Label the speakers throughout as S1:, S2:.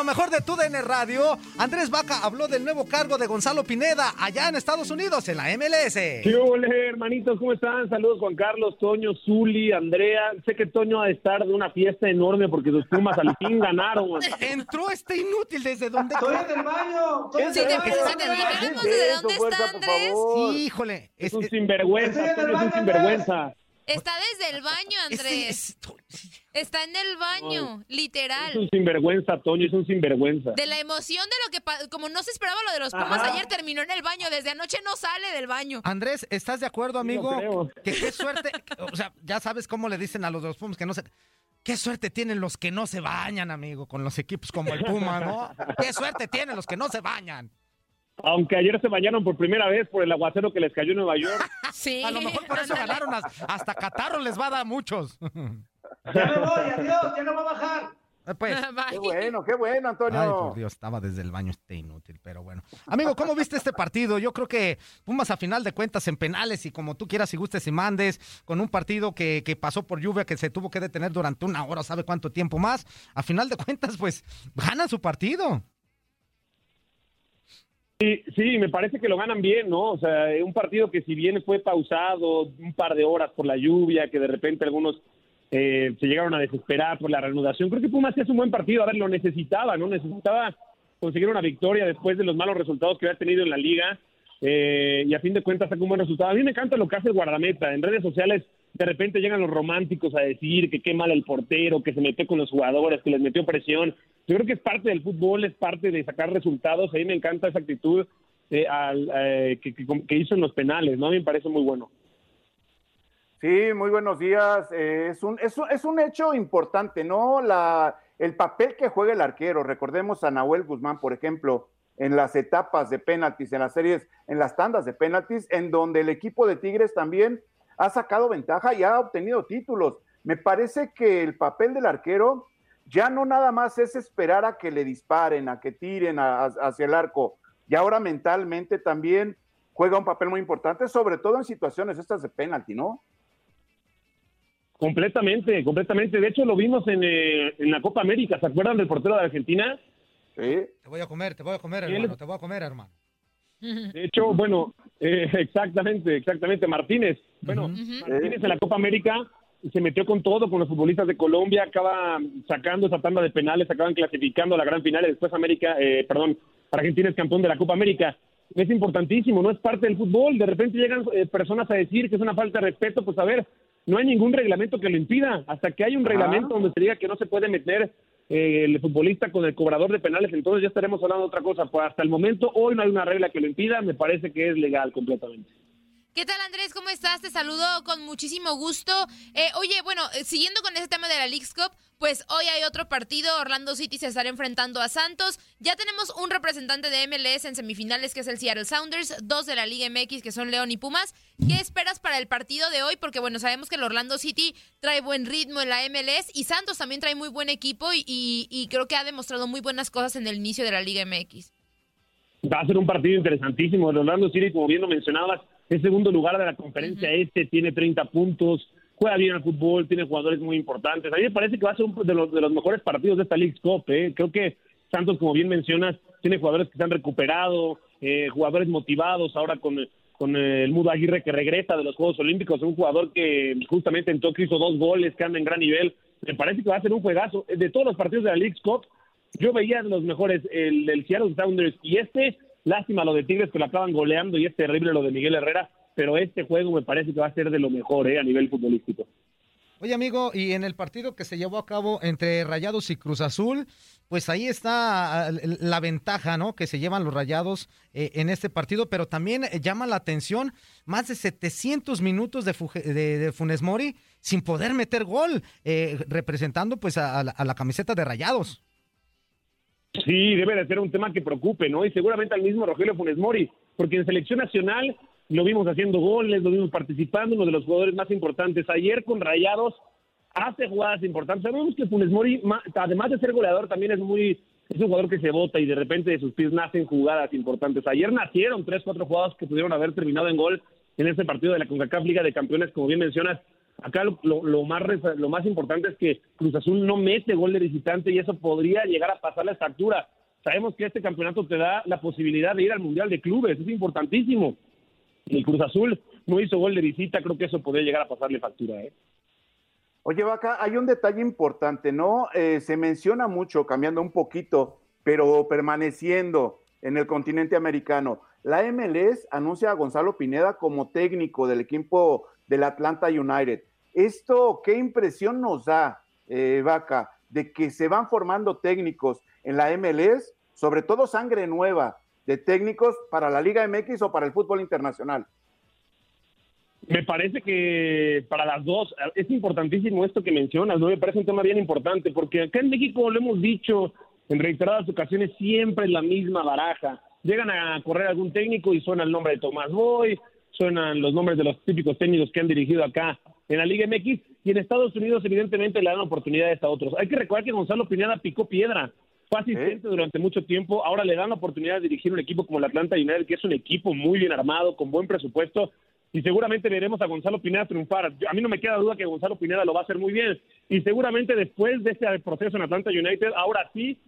S1: Lo mejor de tu DN Radio, Andrés Vaca habló del nuevo cargo de Gonzalo Pineda allá en Estados Unidos, en la MLS.
S2: ¿Qué ole, hermanitos? ¿Cómo están? Saludos Juan Carlos, Toño, Zuli, Andrea. Sé que Toño ha de estar de una fiesta enorme porque sus Pumas al fin ganaron.
S1: Entró este inútil desde donde...
S3: ¡Estoy en el baño!
S2: ¿Qué
S3: ¡Estoy en
S2: te
S3: el
S2: pasa?
S3: baño!
S2: ¿Qué
S3: dijéramos
S2: es eso,
S3: dónde está Andrés.
S1: Híjole.
S2: Es un sinvergüenza, Toño es un sinvergüenza.
S4: Está desde el baño, Andrés. Está en el baño, literal.
S2: Es un sinvergüenza, Toño, es un sinvergüenza.
S4: De la emoción de lo que, como no se esperaba lo de los Pumas
S2: Ajá.
S4: ayer, terminó en el baño. Desde anoche no sale del baño.
S1: Andrés, ¿estás de acuerdo, amigo?
S2: creo.
S1: que qué suerte, o sea, ya sabes cómo le dicen a los de los Pumas que no se... Qué suerte tienen los que no se bañan, amigo, con los equipos como el Puma, ¿no? Qué suerte tienen los que no se bañan.
S2: Aunque ayer se bañaron por primera vez por el aguacero que les cayó en Nueva York.
S4: Sí.
S1: A lo mejor por eso ganaron, as- hasta catarro les va a dar a muchos.
S3: ¡Ya me voy! ¡Adiós! ¡Ya no va a bajar!
S1: Eh, Pues,
S4: Bye.
S5: Qué bueno, qué bueno, Antonio.
S1: Ay, por Dios, estaba desde el baño este inútil, pero bueno. Amigo, ¿cómo viste este partido? Yo creo que Pumas a final de cuentas en penales y como tú quieras y gustes y mandes, con un partido que, que pasó por lluvia, que se tuvo que detener durante una hora, sabe cuánto tiempo más. A final de cuentas, pues, gana su partido.
S2: Sí, sí, me parece que lo ganan bien, ¿no? O sea, un partido que si bien fue pausado un par de horas por la lluvia, que de repente algunos eh, se llegaron a desesperar por la reanudación, creo que Pumas hace un buen partido, a ver, lo necesitaba, ¿no? Necesitaba conseguir una victoria después de los malos resultados que había tenido en la liga eh, y a fin de cuentas sacó un buen resultado. A mí me encanta lo que hace el guardameta, en redes sociales de repente llegan los románticos a decir que qué mal el portero, que se metió con los jugadores, que les metió presión. Yo creo que es parte del fútbol, es parte de sacar resultados. A mí me encanta esa actitud eh, al- eh, que, hizo en los penales, ¿no? A mí me parece muy bueno.
S5: Sí, muy buenos días. Eh, es, un, es, es un hecho importante, ¿no? La, el papel que juega el arquero. Recordemos a Nahuel Guzmán, por ejemplo, en las etapas de penaltis, en las series, en las tandas de penaltis, en donde el equipo de Tigres también ha sacado ventaja y ha obtenido títulos. Me parece que el papel del arquero ya no nada más es esperar a que le disparen, a que tiren a- a- hacia el arco. Y ahora mentalmente también juega un papel muy importante, sobre todo en situaciones estas de penalti, ¿no?
S2: Completamente, completamente. De hecho, lo vimos en, eh, en la Copa América. ¿Se acuerdan del portero de Argentina?
S5: Sí.
S1: Te voy a comer, te voy a comer, hermano, te voy a comer, hermano.
S2: De hecho, bueno, eh, exactamente, exactamente. Martínez. Bueno, Martínez en la Copa América se metió con todo, con los futbolistas de Colombia, acaba sacando esa tanda de penales, acaban clasificando a la gran final y después América, eh, perdón, Argentina es campeón de la Copa América. Es importantísimo, no es parte del fútbol. De repente llegan eh, personas a decir que es una falta de respeto, pues a ver, no hay ningún reglamento que lo impida. Hasta que hay un reglamento donde se diga que no se puede meter eh, el futbolista con el cobrador de penales, entonces ya estaremos hablando de otra cosa. Pues hasta el momento, hoy no hay una regla que lo impida, me parece que es legal completamente.
S4: ¿Qué tal Andrés? ¿Cómo estás? Te saludo con muchísimo gusto. Eh, oye, bueno, eh, siguiendo con ese tema de la League's Cup, pues hoy hay otro partido, Orlando City se estará enfrentando a Santos. Ya tenemos un representante de MLS en semifinales que es el Seattle Sounders, dos de la Liga MX que son León y Pumas. ¿Qué esperas para el partido de hoy? Porque bueno, sabemos que el Orlando City trae buen ritmo en la MLS y Santos también trae muy buen equipo y, y creo que ha demostrado muy buenas cosas en el inicio de la Liga MX.
S2: Va a ser un partido interesantísimo. El Orlando City, como bien lo mencionabas, es segundo lugar de la conferencia este, tiene 30 puntos, juega bien al fútbol, tiene jugadores muy importantes. A mí me parece que va a ser uno de los, de los mejores partidos de esta League Cup. ¿eh? Creo que Santos, como bien mencionas, tiene jugadores que se han recuperado, eh, jugadores motivados ahora con, con el Mudo Aguirre que regresa de los Juegos Olímpicos, un jugador que justamente en Tokio hizo dos goles, que anda en gran nivel. Me parece que va a ser un juegazo. De todos los partidos de la League Cup, yo veía los mejores, el del Seattle Sounders y este, Lástima lo de Tigres que lo acaban goleando y es terrible lo de Miguel Herrera, pero este juego me parece que va a ser de lo mejor ¿eh? a nivel futbolístico.
S1: Oye, amigo, y en el partido que se llevó a cabo entre Rayados y Cruz Azul, pues ahí está ah, la ventaja, ¿no? Que se llevan los Rayados eh, en este partido, pero también eh, llama la atención más de 700 minutos de, de, Funes Mori sin poder meter gol, representando pues a la camiseta de Rayados.
S2: Sí, debe de ser un tema que preocupe, ¿no? Y seguramente al mismo Rogelio Funes Mori, porque en selección nacional lo vimos haciendo goles, lo vimos participando, uno de los jugadores más importantes. Ayer con Rayados hace jugadas importantes. Sabemos que Funes Mori, además de ser goleador, también es muy es un jugador que se bota y de repente de sus pies nacen jugadas importantes. Ayer nacieron tres, cuatro jugadas que pudieron haber terminado en gol en ese partido de la CONCACAF Liga de Campeones, como bien mencionas. Acá lo, más, lo más importante es que Cruz Azul no mete gol de visitante y eso podría llegar a pasar la factura. Sabemos que este campeonato te da la posibilidad de ir al Mundial de Clubes, es importantísimo. Y Cruz Azul no hizo gol de visita, creo que eso podría llegar a pasarle factura. ¿eh?
S5: Oye, Vaca, hay un detalle importante, ¿no? Eh, se menciona mucho, cambiando un poquito, pero permaneciendo en el continente americano. La MLS anuncia a Gonzalo Pineda como técnico del equipo del Atlanta United. ¿Esto qué impresión nos da, eh, Vaca, de que se van formando técnicos en la MLS, sobre todo sangre nueva de técnicos para la Liga MX o para el fútbol internacional?
S2: Me parece que para las dos es importantísimo esto que mencionas, ¿no? Me parece un tema bien importante, porque acá en México lo hemos dicho en reiteradas ocasiones, siempre es la misma baraja. Llegan a correr algún técnico y suena el nombre de Tomás Boy, suenan los nombres de los típicos técnicos que han dirigido acá en la Liga MX y en Estados Unidos evidentemente le dan oportunidades a otros. Hay que recordar que Gonzalo Pineda picó piedra, fue asistente durante mucho tiempo, ahora le dan la oportunidad de dirigir un equipo como el Atlanta United, que es un equipo muy bien armado, con buen presupuesto, y seguramente veremos a Gonzalo Pineda triunfar. A mí no me queda duda que Gonzalo Pineda lo va a hacer muy bien, y seguramente después de este proceso en Atlanta United, ahora sí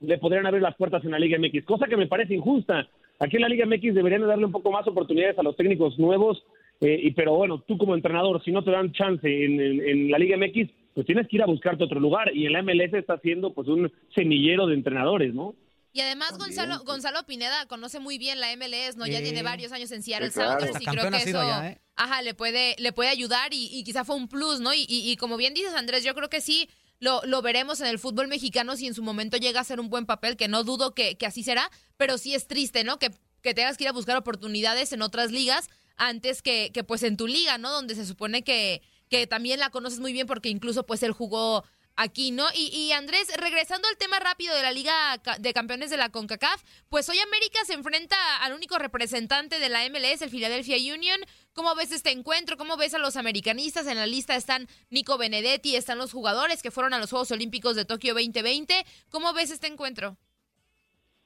S2: le podrían abrir las puertas en la Liga MX, cosa que me parece injusta. Aquí en la Liga MX deberían darle un poco más oportunidades a los técnicos nuevos, eh, y, pero bueno, tú como entrenador, si no te dan chance en, la Liga MX, pues tienes que ir a buscarte otro lugar, y en la MLS está haciendo pues un semillero de entrenadores, ¿no?
S4: Y además Gonzalo, Gonzalo Pineda conoce muy bien la MLS, ¿no? Ya tiene varios años en Seattle Sounders y creo que eso ¿eh? ajá, le puede, le puede ayudar y, quizá fue un plus, ¿no? Y, y, como bien dices, Andrés, yo creo que sí lo, lo, veremos en el fútbol mexicano si en su momento llega a ser un buen papel, que no dudo que, que así será, pero sí es triste, ¿no? Que, que tengas que ir a buscar oportunidades en otras ligas antes que, que pues en tu liga, ¿no? Donde se supone que, que también la conoces muy bien porque incluso pues él jugó aquí, ¿no? Y, y, Andrés, regresando al tema rápido de la Liga de Campeones de la CONCACAF, pues hoy América se enfrenta al único representante de la MLS, el Philadelphia Union. ¿Cómo ves este encuentro? ¿Cómo ves a los americanistas? En la lista están Nico Benedetti, están los jugadores que fueron a los Juegos Olímpicos de Tokio 2020. ¿Cómo ves este encuentro?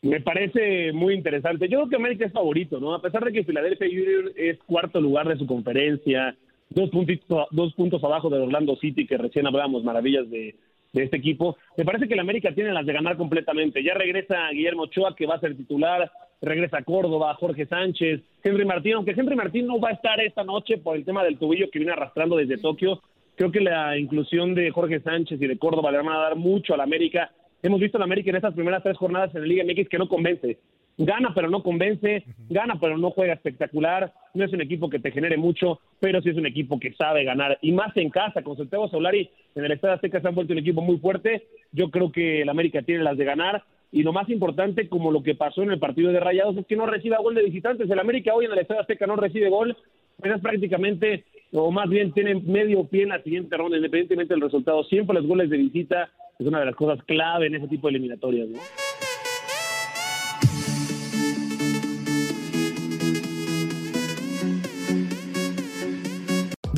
S2: Me parece muy interesante. Yo creo que América es favorito, ¿no? A pesar de que Philadelphia Union es cuarto lugar de su conferencia, dos, puntitos, dos puntos abajo de Orlando City, que recién hablábamos maravillas de, este equipo. Me parece que el América tiene las de ganar completamente. Ya regresa Guillermo Ochoa, que va a ser titular, regresa Córdoba, Jorge Sánchez, Henry Martín, aunque Henry Martín no va a estar esta noche por el tema del tubillo que viene arrastrando desde Tokio. Creo que la inclusión de Jorge Sánchez y de Córdoba le van a dar mucho al América. Hemos visto al América en estas primeras tres jornadas en la Liga MX que no convence. gana pero no convence, gana pero no juega espectacular, no es un equipo que te genere mucho, pero sí es un equipo que sabe ganar, y más en casa, con Santiago Solari en el Estadio Azteca se han vuelto un equipo muy fuerte, yo creo que el América tiene las de ganar, y lo más importante, como lo que pasó en el partido de Rayados, es que no reciba gol de visitantes, el América hoy en el Estadio Azteca no recibe gol, pues es prácticamente, o más bien tiene medio pie en la siguiente ronda, independientemente del resultado, siempre los goles de visita es una de las cosas clave en ese tipo de eliminatorias, ¿no?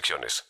S6: restricciones.